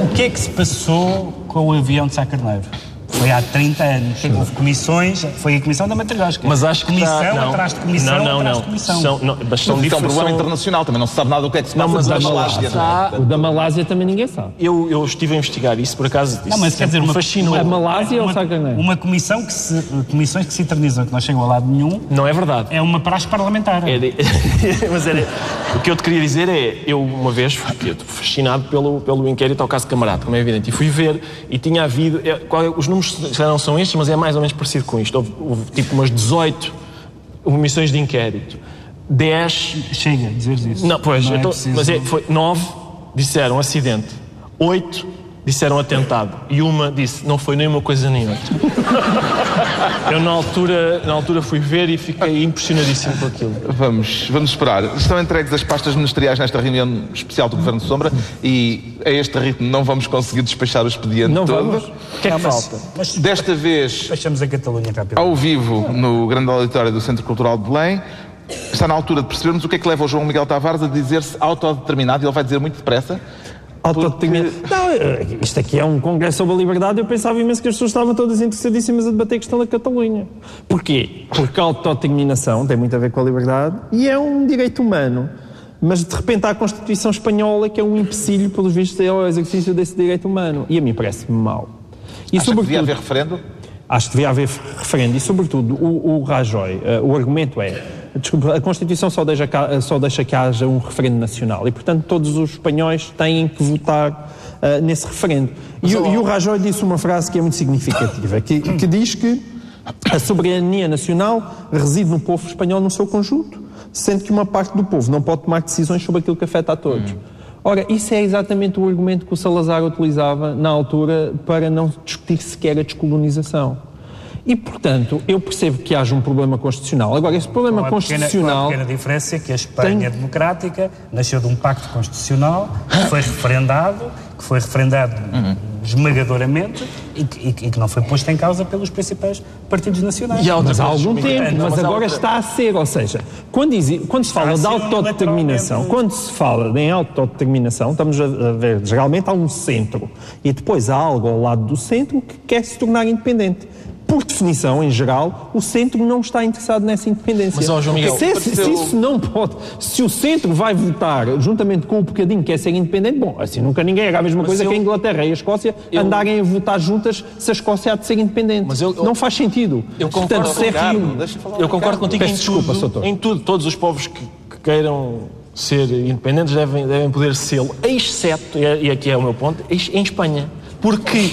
o que é que se passou com o avião de Sá Carneiro? Foi há 30 anos. Houve comissões, foi a comissão da Matrosca. Mas acho que comissão está- não. atrás de comissão não, não, atrás não. de comissão. São, não, mas são Mas é um problema são- internacional, também não se sabe nada do que é que se Não, passa mas na Malásia. está- O da Malásia também ninguém sabe. Eu, eu estive a investigar isso, por acaso. Não, mas quer dizer, me uma, fascinou. A Malásia ou uma, Sá Carneiro? uma comissão que se, comissões que se eternizam, que não chegam a lado nenhum, Não é verdade. é uma praxe parlamentar. Era- mas era, o que eu te queria dizer é, eu uma vez fui fascinado pelo, pelo inquérito ao caso Camarada, como é evidente, e fui ver e tinha havido, é, qual é- os números já não são estes, mas é mais ou menos parecido com isto. Houve, houve tipo umas 18 comissões de inquérito, 10 Chega, dizeres isso. Não, pois, Não é então, mas é, foi nove disseram acidente, oito disseram atentado e uma disse não foi nem uma coisa nem outra. Eu na altura, na altura fui ver e fiquei impressionadíssimo com aquilo. Vamos, vamos esperar. Estão entregues as pastas ministeriais nesta reunião especial do Governo de Sombra e a este ritmo não vamos conseguir despachar o expediente Não todo. vamos? O que é que falta? Mas Desta vez fechamos a Catalunha rápido. ao vivo no grande auditório do Centro Cultural de Belém. Está na altura de percebermos o que é que leva o João Miguel Tavares a dizer-se autodeterminado e ele vai dizer muito depressa. Autodeterminação. Não, eh, isto aqui é um congresso sobre a liberdade. Eu pensava imenso que as pessoas estavam todas interessadíssimas a debater a questão da Catalunha. Porquê? Porque a autodeterminação tem muito a ver com a liberdade e é um direito humano. Mas de repente há a Constituição Espanhola que é um empecilho, pelos vistos, ao exercício desse direito humano. E a mim parece-me mal. E Acha que devia haver referendo? Acho que devia haver referendo e, sobretudo, o, o Rajoy, eh, o argumento é, desculpa, a Constituição só deixa, só deixa que haja um referendo nacional e, portanto, todos os espanhóis têm que votar eh, nesse referendo. E, o- e o Rajoy disse uma frase que é muito significativa, que, que diz que a soberania nacional reside no povo espanhol no seu conjunto, sendo que uma parte do povo não pode tomar decisões sobre aquilo que afeta a todos. Ora, isso é exatamente o argumento que o Salazar utilizava na altura para não discutir sequer a descolonização. E, portanto, eu percebo que haja um problema constitucional. Agora, esse problema Com a pequena, com a constitucional. pequena diferença é que a Espanha Tem- democrática nasceu de um pacto constitucional que foi referendado, que foi referendado esmagadoramente e que, e que- e que não foi posto em causa pelos principais partidos nacionais. E há Mas há algum tempo, Não, mas há agora outra- está a ser, ou seja, quando, exi- quando se fala a de autodeterminação, quando se fala em autodeterminação, estamos a a ver, geralmente há um centro e depois há algo ao lado do centro que quer se tornar independente. Por definição, em geral, o centro não está interessado nessa independência. Mas, ó, João Miguel, se, esse- se isso não pode, se o centro vai votar juntamente com o bocadinho que quer ser independente, bom, assim nunca ninguém era a mesma coisa eu- que a Inglaterra e a Escócia eu- andarem a votar juntas se a Escócia há de ser independente. Mas eu- não faz sentido. Eu concordo Portanto, se é falar Eu concordo contigo em Peço desculpa, tudo, em tudo. Todos os povos que, que queiram ser independentes devem, devem poder sê-lo, exceto, e é- e aqui é o meu ponto, em Espanha. Porque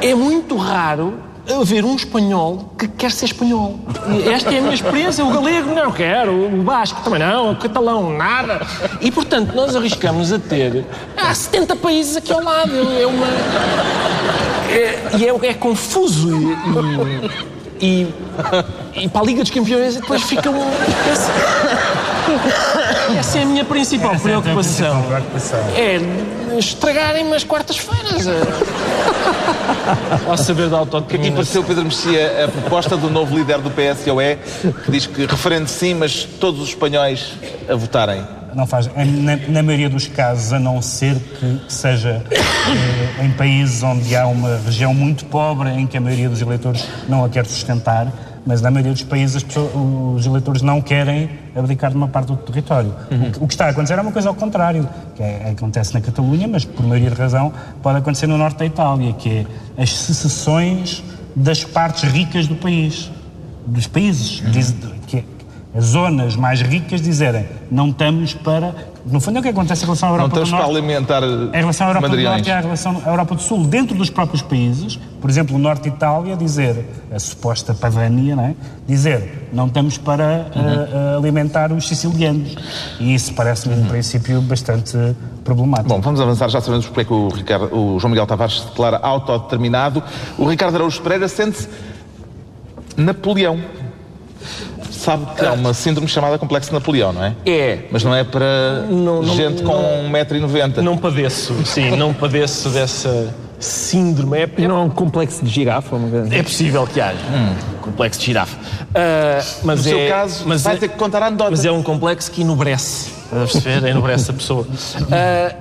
é muito raro haver um espanhol que quer ser espanhol. E esta é a minha experiência. O galego não quero, o basco também não, o catalão nada. E, portanto, nós arriscamos a ter... Há 70 países aqui ao lado. É uma... É, e é, é confuso e, e, e, para a Liga dos Campeões depois fica um... Essa, é a minha principal Essa preocupação. É, a tua principal preocupação. É estragarem-me as quartas-feiras. Ao saber da O que autodeterminação. pareceu, Pedro Mexia, a proposta do novo líder do PSOE, que diz que referendo sim, mas todos os espanhóis a votarem? Não faz. Na, na maioria dos casos, a não ser que seja eh, em países onde há uma região muito pobre, em que a maioria dos eleitores não a quer sustentar, mas na maioria dos países as pessoas- os eleitores não querem abdicar de uma parte do território. O, que, o que está a acontecer é uma coisa ao contrário, que é- acontece na Catalunha, mas por maioria de razão pode acontecer no norte da Itália, que é as secessões das partes ricas do país, dos países, diz- que é- as zonas mais ricas dizerem não estamos para. No fundo é o que acontece em relação à Não Europa estamos do para Norte. alimentar Em relação à Europa do. Norte e à relação à Europa do Sul, dentro dos próprios países, por exemplo, o Norte de Itália, dizer, a suposta Padania, não é? dizer, não estamos para Uhum. ah, ah, alimentar os sicilianos. E isso parece-me, um princípio, bastante problemático. Bom, vamos avançar, já sabemos porque é que o, Ricardo- o João Miguel Tavares se declara autodeterminado. O Ricardo Araújo Pereira sente-se Napoleão. Sabe que há uma síndrome chamada complexo de Napoleão, não é? É. Mas não é para Não, não, gente com não. 1,90m. Não padeço, sim, não padeço dessa síndrome. É, é, Não é um complexo de girafa, assim. é possível que haja. Complexo de girafa. Ah, mas No é, seu caso, mas vai é, ter que contar a anedota. Mas é um complexo que enobrece. Estás a perceber? Enobrece a pessoa. Ah,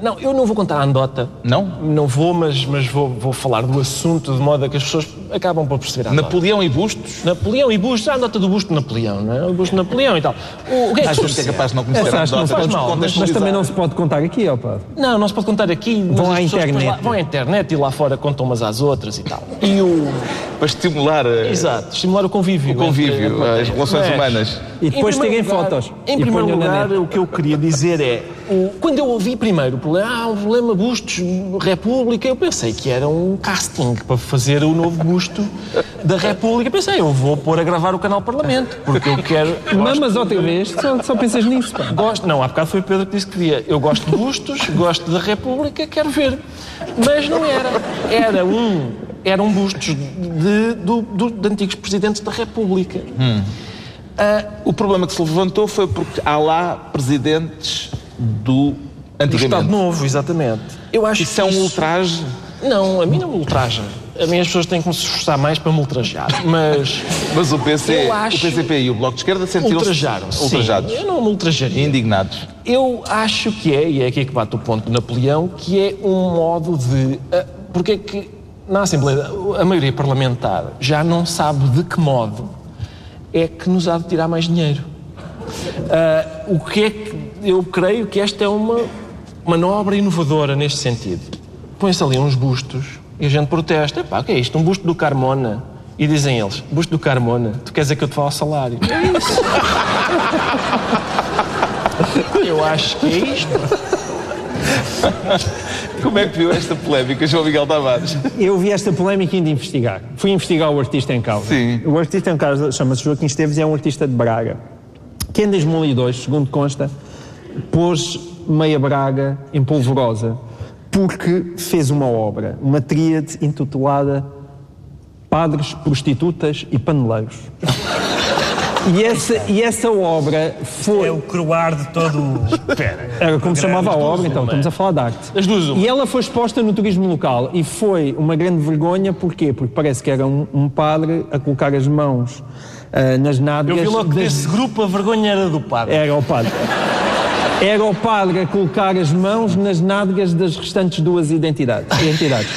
não, eu não vou contar a anedota. Não? Não vou, mas, mas vou, vou falar do assunto de modo a que as pessoas acabam por perceber a. Napoleão e Bustos? Napoleão e Bustos, a anedota do busto de Napoleão, não é? O busto de Napoleão e tal. O, o que é que Às vezes é capaz de não conhecer Essa a acho que não anedota. faz mal, mas- mas também não se pode contar aqui, ó padre. Não, não se pode contar aqui. Vão à internet. Lá, vão à internet e lá fora contam umas às outras e tal. E o. Para estimular eh, Exato, estimular o convívio. o convívio, entre a plateia. as relações Mas, humanas. E depois em tirem primeiro lugar- fotos Em primeiro lugar, o que eu queria dizer é. O- quando eu ouvi primeiro o problema, ah, o problema Bustos, República, eu pensei que era um casting para fazer o novo busto da República. Pensei, eu vou pôr a gravar o canal Parlamento, porque eu quero. Mamas outra vez, só, só pensas nisso, pá. Gosto, não, há bocado foi o Pedro que disse que via. Eu gosto de bustos, gosto da República, quero ver. Mas não era. Era um, eram bustos de, do- do- de antigos presidentes da República. O problema que se levantou foi porque há lá presidentes do Do Estado antigamente. Novo, exatamente. Eu acho Isso é um que ultraje. Não, a mim não me ultraja. A mim as pessoas têm que me esforçar mais para me ultrajar. Mas Mas o, PC, o PCP e o Bloco de Esquerda sentiram-se ultrajaram-se. ultrajados. Sim, eu não me ultrajaria. Indignados. Eu acho que é, e é aqui que bate o ponto de Napoleão, que é um modo de. ah, porque é que na Assembleia, a maioria parlamentar já não sabe de que modo é que nos há de tirar mais dinheiro. Ah, o que é que. Eu creio que esta é uma manobra inovadora neste sentido. Põe-se ali uns bustos e a gente protesta. Epá, o que é isto? Um busto do Carmona. E dizem eles, busto do Carmona, tu queres dizer que eu te falo salário? É isso. Eu acho que é isto. Como é que viu esta polémica, João Miguel Tavares? Eu vi esta polémica e indo investigar. Fui investigar o artista em causa. Sim. O artista em causa chama-se Joaquim Esteves e é um artista de Braga. Que em 2002, segundo consta, pôs meia Braga em polvorosa porque fez uma obra, uma tríade intitulada Padres, Prostitutas e Paneleiros. E essa, e essa obra foi. É o croar de todo o... Era como se chamava a obra, então, estamos a falar de arte. As duas. E ela foi exposta no turismo local e foi uma grande vergonha, porquê? Porque parece que era um, um padre a colocar as mãos ah, nas Eu nádegas. vi logo que desse grupo a vergonha era do padre. Era o padre. Era o padre a colocar as mãos nas nádegas das restantes duas identidades. identidades.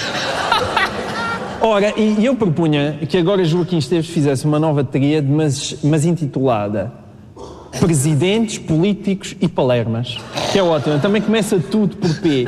Ora, e eu propunha que agora Joaquim Esteves fizesse uma nova tríade, mas, mas intitulada Presidentes, Políticos e Palermas. Que é ótimo. Também começa tudo por P.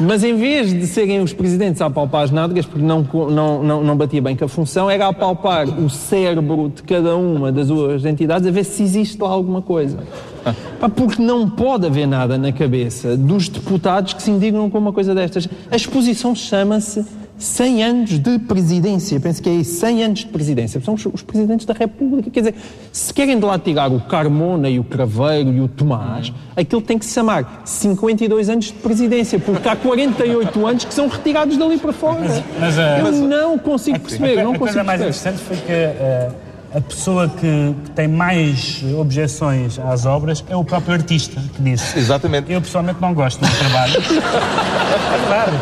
Mas em vez de serem os presidentes a apalpar as nádegas, porque não, não, não, não batia bem com a função, era apalpar o cérebro de cada uma das duas entidades a ver se existe lá alguma coisa. Porque não pode haver nada na cabeça dos deputados que se indignam com uma coisa destas. A exposição chama-se 100 anos de presidência. Penso que é isso, 100 anos de presidência. São os, os presidentes da República. Quer dizer, se querem de lá tirar o Carmona e o Craveiro e o Tomás, aquilo tem que se chamar 52 anos de presidência, porque há 48 anos que são retirados dali para fora. Mas, mas, uh, Eu não consigo perceber, a, não a coisa consigo mais perceber. interessante foi que uh, a pessoa que, que tem mais objeções às obras é o próprio artista que disse. Exatamente. Eu pessoalmente não gosto do meu trabalho. é verdade.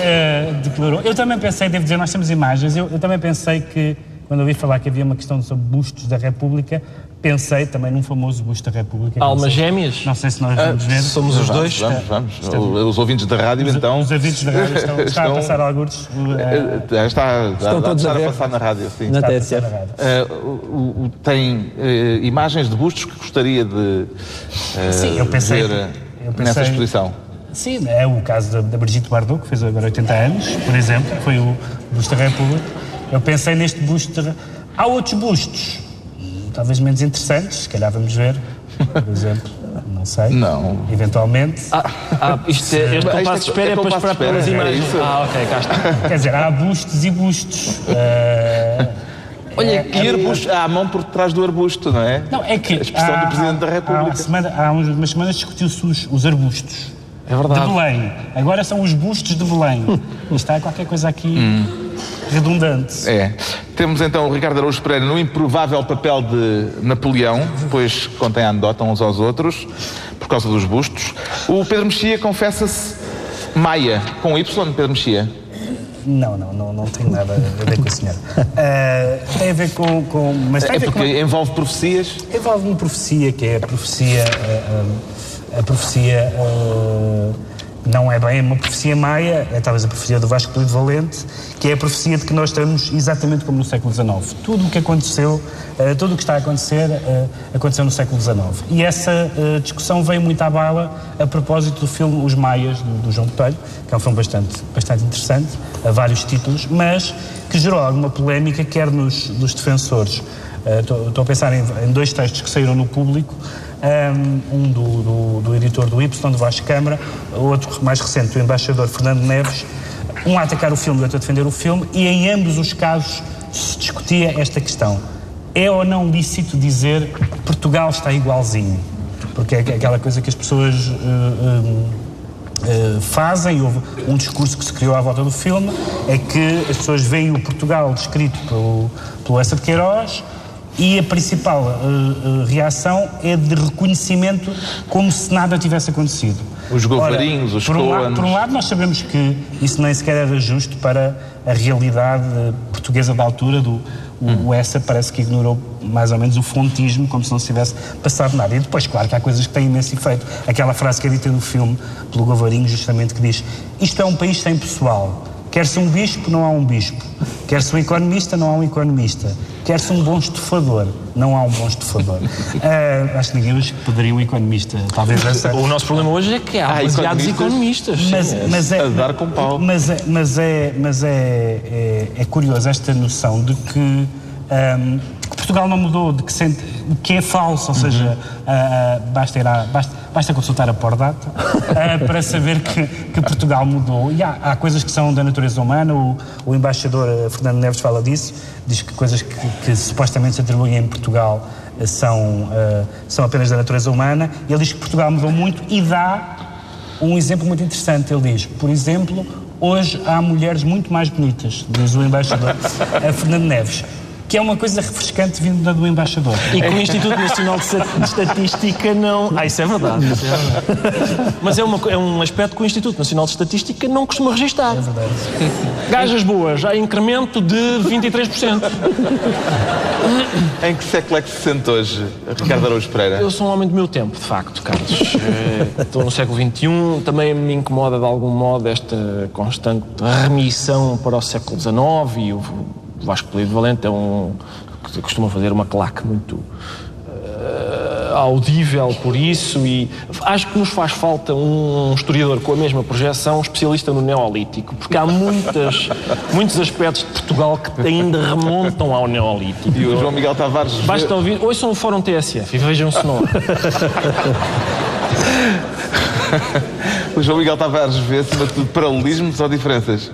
Eh, declarou. Eu também pensei, devo dizer, nós temos imagens, eu, eu também pensei que, quando ouvi falar que havia uma questão sobre bustos da República, pensei também num famoso busto da República. Almas Não sei- gêmeas? Não sei se nós vamos ver. Somos os dois. vamos, vamos. Os ouvintes da rádio, Os, então. os ouvintes da rádio estão, está a passar alguns. Eh, Já está, já, já todos está a passar na rádio, sim. Na Está a TSF. passar na rádio. Eh, o- o- tem eh, imagens de bustos que gostaria de eh, Sim, eu pensei- ver eh, eu pensei- nessa exposição. Sim, é o caso da, da Brigitte Bardot, que fez agora 80 anos, por exemplo, que foi o busto da República. Eu pensei neste busto. Há outros bustos, talvez menos interessantes, se calhar vamos ver, por exemplo, não sei. Não. Eventualmente. Ah, isto é, este é- compasso de espera é é para esperar pelas espera, é imagens. isso. Ah, ok, cá está. Quer dizer, há bustos e bustos. Eh, Olha, é- e arbusto, há a mão por trás do arbusto, não é? Não, é que. A expressão há- do Presidente da República. Há, semana- há umas semanas discutiu-se os, os arbustos. É verdade. De Belém. Agora são os bustos de Belém. Está qualquer coisa aqui Hum. Redundante. É. Temos então o Ricardo Araújo Pereira no improvável papel de Napoleão, pois contém a anedota uns aos outros, por causa dos bustos. O Pedro Mexia confessa-se Maia, com Y, Pedro Mexia. Não, não, não, não tem nada a ver com a senhora. Ah, tem a ver com. com mas É ver com. porque envolve profecias. Envolve uma profecia, que é a profecia. ah, ah, a profecia. Não é bem uma profecia maia, é talvez a profecia do Vasco Polido Valente, que é a profecia de que nós estamos exatamente como no século XIX. Tudo o que aconteceu, ah, tudo o que está a acontecer, ah, aconteceu no século XIX. E essa ah, discussão veio muito à bala a propósito do filme Os Maias, do, João Botelho, que é um filme bastante, bastante interessante, a vários títulos, mas que gerou alguma polémica, quer nos, nos defensores. Estou a pensar em dois textos que saíram no público, um do, do, do editor do Y, do Vasco Câmara, outro mais recente, do embaixador Fernando Neves, um a atacar o filme e outro a defender o filme, e em ambos os casos se discutia esta questão. É ou não lícito dizer Portugal está igualzinho? Porque é aquela coisa que as pessoas eh, eh, eh, fazem, houve um discurso que se criou à volta do filme, é que as pessoas veem o Portugal descrito pelo, pelo Essa de Queiroz e a principal eh, eh, reação é de reconhecimento como se nada tivesse acontecido. Os govarinhos, os por um, lado, por um lado, nós sabemos que isso nem sequer era justo para a realidade eh, portuguesa da altura do o, o Essa parece que ignorou mais ou menos o fontismo, como se não se tivesse passado nada. E depois, claro, que há coisas que têm imenso efeito. Aquela frase que é dita no filme pelo Govarinho, justamente, que diz isto é um país sem pessoal. Quer-se um bispo, não há um bispo. Quer-se um economista, não há um economista. Quer-se um bom estufador, não há um bom estufador. Ah, acho que ninguém hoje poderia um economista, talvez essa... O nosso problema hoje é que há Ah, demasiados economistas? economistas. Mas, sim. mas é, a dar com pau. Mas é, mas é, mas é, é, é curioso esta noção de que, de que Portugal não mudou, de que, sente, que é falso, ou seja, ah, ah, basta, ir à, basta, basta consultar a Pordata ah, para saber que, que Portugal mudou. E há, há coisas que são da natureza humana, o, o embaixador ah, Fernando Neves fala disso, diz que coisas que, que supostamente se atribuem em Portugal ah, são, ah, são apenas da natureza humana. Ele diz que Portugal mudou muito e dá um exemplo muito interessante. Ele diz, por exemplo, hoje há mulheres muito mais bonitas, diz o embaixador eh, Fernando Neves, que é uma coisa refrescante vinda do embaixador. E que o Instituto Nacional de Esta- de Estatística não. Ah, isso é verdade. isso é verdade. Mas é, uma é um aspecto que o Instituto Nacional de Estatística não costuma registar. É verdade. Gajas boas, há incremento de 23%. Em que século é que se sente hoje, Ricardo Araújo Pereira? Eu sou um homem do meu tempo, de facto, Carlos. Eh, Estou no século XXI, também me incomoda de algum modo esta constante remissão para o século XIX e o Vasco Polido Valente é um costuma fazer uma claque muito eh, audível por isso e acho que nos faz falta um historiador com a mesma projeção especialista no Neolítico, porque há muitas, muitos aspectos de Portugal que ainda remontam ao Neolítico. E o João Miguel Tavares vê- Basta ouvir, ouçam o Fórum TSF e vejam se não. o João Miguel Tavares vê acima de tudo paralelismos ou diferenças?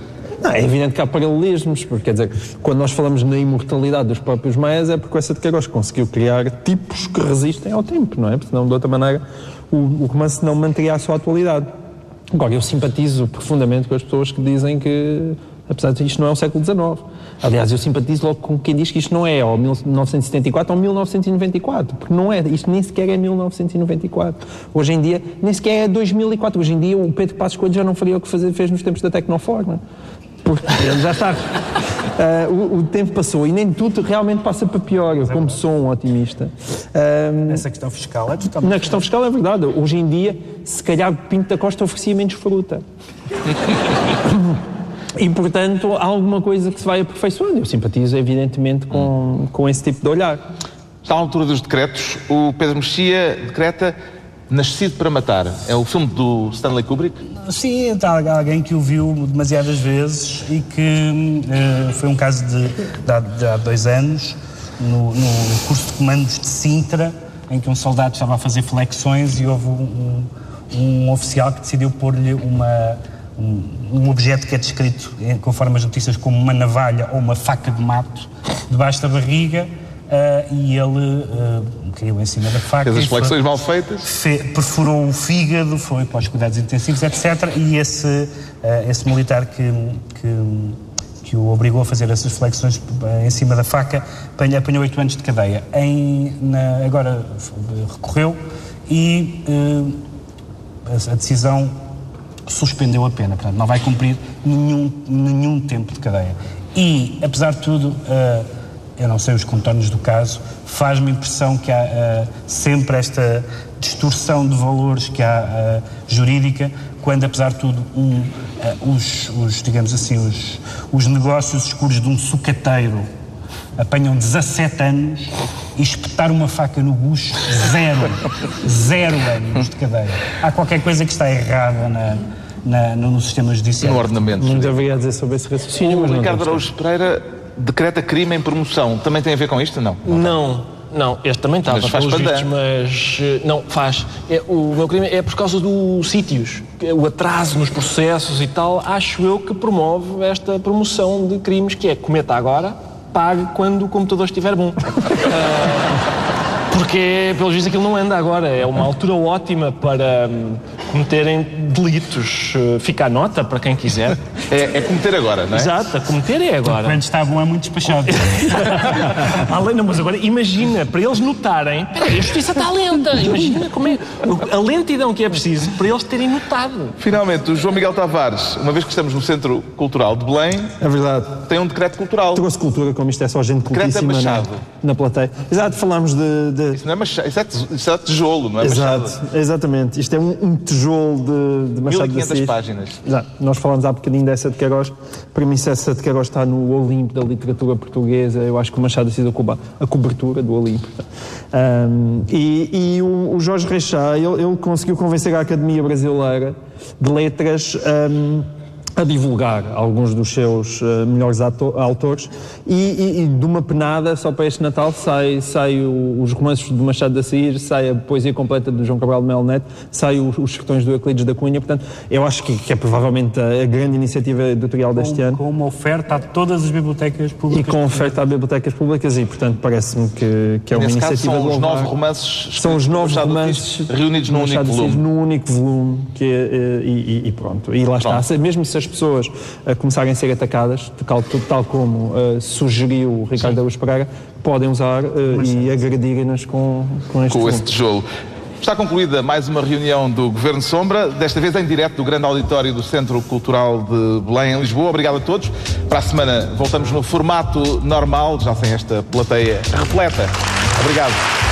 Não, é evidente que há paralelismos, porque quer dizer, quando nós falamos na imortalidade dos próprios maias é porque essa de Queiroz conseguiu criar tipos que resistem ao tempo, não é? Porque senão, de outra maneira, o, o romance não manteria a sua atualidade. Agora, eu simpatizo profundamente com as pessoas que dizem que, apesar de isto não é o século XIX. Aliás, eu simpatizo logo com quem diz que isto não é ou 1974 ou 1994, porque não é, isto nem sequer é 1994. Hoje em dia, nem sequer é 2004. Hoje em dia, o Pedro Passos Coelho já não faria o que fez nos tempos da Tecnoforma. Porque ele já está. Uh, o, o, tempo passou e nem tudo realmente passa para pior. Eu, como sou um otimista. Uh, Essa questão fiscal é totalmente. Na questão fiscal é verdade. Hoje em dia, se calhar Pinto da Costa oferecia menos fruta. E, portanto, há alguma coisa que se vai aperfeiçoando. Eu simpatizo, evidentemente, com, com esse tipo de olhar. Está à altura dos decretos. O Pedro Mexia decreta Nascido para Matar. É o filme do Stanley Kubrick? Sim, está alguém que o viu demasiadas vezes e que uh, foi um caso de, de, de há dois anos, no, no, curso de comandos de Sintra, em que um soldado estava a fazer flexões e houve um, um, um oficial que decidiu pôr-lhe uma um, um, objeto que é descrito, conforme as notícias, como uma navalha ou uma faca de mato debaixo da barriga uh, e ele uh, caiu em cima da faca. Fez as flexões mal feitas? Fe, perfurou o fígado, foi para os cuidados intensivos, etc. E esse, uh, esse militar que, que, que, o obrigou a fazer essas flexões em cima da faca apanhou oito anos de cadeia. Em, na, agora recorreu e a decisão suspendeu a pena, portanto, não vai cumprir nenhum, nenhum tempo de cadeia. E, apesar de tudo, eu não sei os contornos do caso, faz-me impressão que há uh, sempre esta distorção de valores que há uh, jurídica, quando, apesar de tudo, um, os, os, digamos assim, os, os negócios escuros de um sucateiro apanham 17 anos e espetar uma faca no bucho, zero. zero anos de cadeia. Há qualquer coisa que está errada na, na, no, sistema judicial. No ordenamento. Não deveria dizer sobre esse raciocínio, o Ricardo Araújo Pereira decreta crime em promoção. Também tem a ver com isto? Não. Não. não. Não, este também estava, mas faz vistos, mas eh, não, faz. É, o meu crime é por causa dos sítios, o atraso nos processos e tal, acho eu que promove esta promoção de crimes que é cometa agora, pague quando o computador estiver bom. uh, porque, pelos vistos, aquilo não anda agora. É uma altura ótima para hum, cometerem delitos. Uh, fica a nota para quem quiser. É, é cometer agora, não é? Exato, a cometer é agora. Quando está bom é muito despachado. Além, não, mas agora imagina, para eles notarem, a justiça está lenta. Imagina como é. A lentidão que é preciso para eles terem notado. Finalmente, o João Miguel Tavares, uma vez que estamos no Centro Cultural de Belém. É verdade. Tem um decreto cultural. Trouxe cultura, como isto é só gente cultíssima na, na plateia. Exato, falámos de, de isso não é machado, isso é, isso é tijolo, não é Exato, machado. exatamente. Isto é um, um tijolo de, de Machado 1500 de Assis. páginas. Exato. Nós falámos há bocadinho dessa de Queiroz. Para mim, essa de Queiroz está no Olimpo da literatura portuguesa, eu acho que o Machado de Assis ocupa a cobertura do Olimpo. Um, e, e o, o, Jorge Reixá, ele, ele, conseguiu convencer a Academia Brasileira de Letras... Um, a divulgar alguns dos seus uh, melhores autores e, e, e, de uma penada, só para este Natal, sai, sai o, os romances do Machado de Assis, sai a poesia completa do João Cabral de Melo Neto, sai os, os sertões do Euclides da Cunha, portanto, eu acho que, que é provavelmente a, a, grande iniciativa editorial com, deste ano. Com uma oferta a todas as bibliotecas públicas. E com oferta a bibliotecas públicas e, portanto, parece-me que, que é uma iniciativa caso, são os nove romances são os nove romances reunidos num único volume. num único volume que, eh, e, e, pronto, e lá pronto. está, mesmo se as pessoas a começarem a ser atacadas, tal, tal como uh, sugeriu o Ricardo Araújo Pereira, podem usar uh, e agredirem-nas com, com este Com esse tijolo. Está concluída mais uma reunião do Governo Sombra, desta vez em direto do grande auditório do Centro Cultural de Belém, em Lisboa. Obrigado a todos. Para a semana voltamos no formato normal, já sem esta plateia repleta. Obrigado.